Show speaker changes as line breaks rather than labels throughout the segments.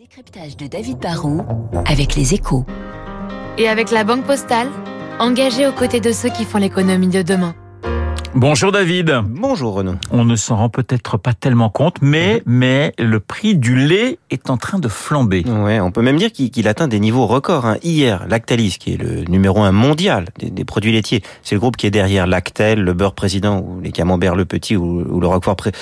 Décryptage de David Barrault avec les échos.
Et avec la Banque Postale, engagée aux côtés de ceux qui font l'économie de demain.
Bonjour David.
Bonjour Renaud.
On ne s'en rend peut-être pas tellement compte, mais, mais le prix du lait est en train de flamber.
Ouais, on peut même dire qu'il atteint des niveaux records. hein. Hier, Lactalis, qui est le numéro un mondial des, des produits laitiers, c'est le groupe qui est derrière Lactel, le beurre président, ou les camemberts le petit, ou, ou le Roquefort pré-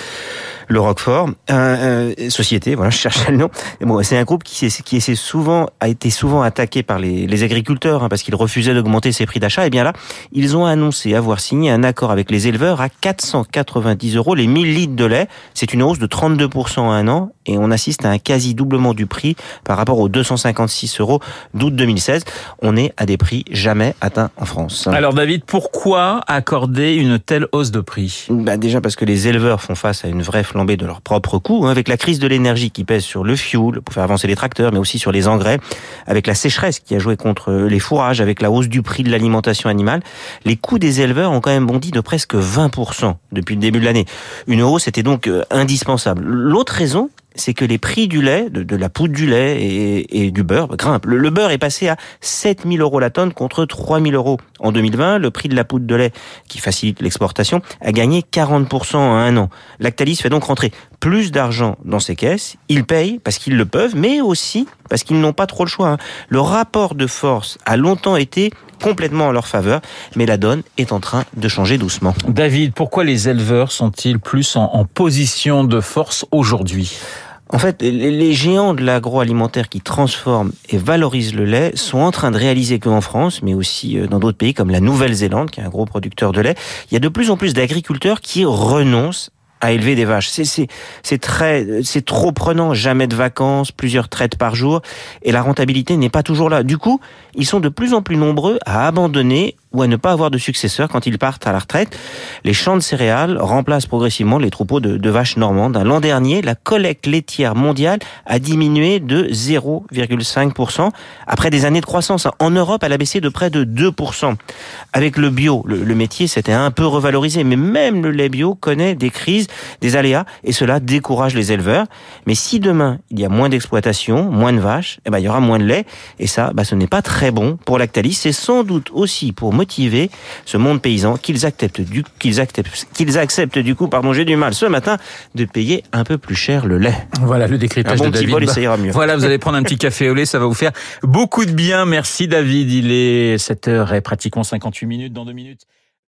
le Roquefort, euh, euh, société, voilà, je cherchais le nom. Bon, c'est un groupe qui, souvent, a été souvent attaqué par les, les agriculteurs, hein, parce qu'ils refusaient d'augmenter ses prix d'achat. Et bien là, ils ont annoncé avoir signé un accord avec les éleveurs à 490 euros les 1000 litres de lait. C'est une hausse de 32% en un an, et on assiste à un quasi doublement du prix par rapport aux 256 euros d'août 2016. On est à des prix jamais atteints en France.
Alors David, pourquoi accorder une telle hausse de prix?
Bah déjà parce que les éleveurs font face à une vraie flambée de leurs propres coûts, hein, avec la crise de l'énergie qui pèse sur le fuel pour faire avancer les tracteurs, mais aussi sur les engrais, avec la sécheresse qui a joué contre les fourrages, avec la hausse du prix de l'alimentation animale. Les coûts des éleveurs ont quand même bondi de presque 20% depuis le début de l'année. Une hausse était donc euh, indispensable. L'autre raison, c'est que les prix du lait, de, la poudre du lait et, du beurre grimpent. Le, beurre est passé à 7000 euros la tonne contre 3000 euros en 2020. Le prix de la poudre de lait, qui facilite l'exportation, a gagné 40% en un an. Lactalis fait donc rentrer plus d'argent dans ses caisses. Ils payent parce qu'ils le peuvent, mais aussi parce qu'ils n'ont pas trop le choix. hein. Le rapport de force a longtemps été complètement en leur faveur, mais la donne est en train de changer doucement.
David, pourquoi les éleveurs sont-ils plus en position de force aujourd'hui?
En fait, les géants de l'agroalimentaire qui transforment et valorisent le lait sont en train de réaliser qu'en France, mais aussi euh, dans d'autres pays comme la Nouvelle-Zélande, qui est un gros producteur de lait, il y a de plus en plus d'agriculteurs qui renoncent à élever des vaches. C'est très c'est trop prenant, jamais de vacances, plusieurs traites par jour et la rentabilité n'est pas toujours là. Du coup, ils sont de plus en plus nombreux à abandonner ou à ne pas avoir de successeurs quand ils partent à la retraite. Les champs de céréales remplacent progressivement les troupeaux de, de vaches normandes. L'an dernier, la collecte laitière mondiale a diminué de 0,5% après des années de croissance. En Europe, elle a baissé de près de 2%. Avec le bio, le, le métier s'était un peu revalorisé, mais même le lait bio connaît des crises, des aléas, et cela décourage les éleveurs. Mais si demain, il y a moins d'exploitation, moins de vaches, eh ben, il y aura moins de lait, et ça, bah, ce n'est pas très bon pour Lactalis. C'est sans doute aussi pour motiver ce monde paysan qu'ils acceptent du, qu'ils acceptent, qu'ils acceptent du coup, pardon, j'ai du mal ce matin, de payer un peu plus cher le lait.
Voilà le
Un
décryptage
bon
de
petit
David.
bol, ça ira mieux.
Voilà, vous allez prendre un petit café au lait, ça va vous faire beaucoup de bien. Merci David, il est 7h et pratiquement 58 minutes dans deux minutes.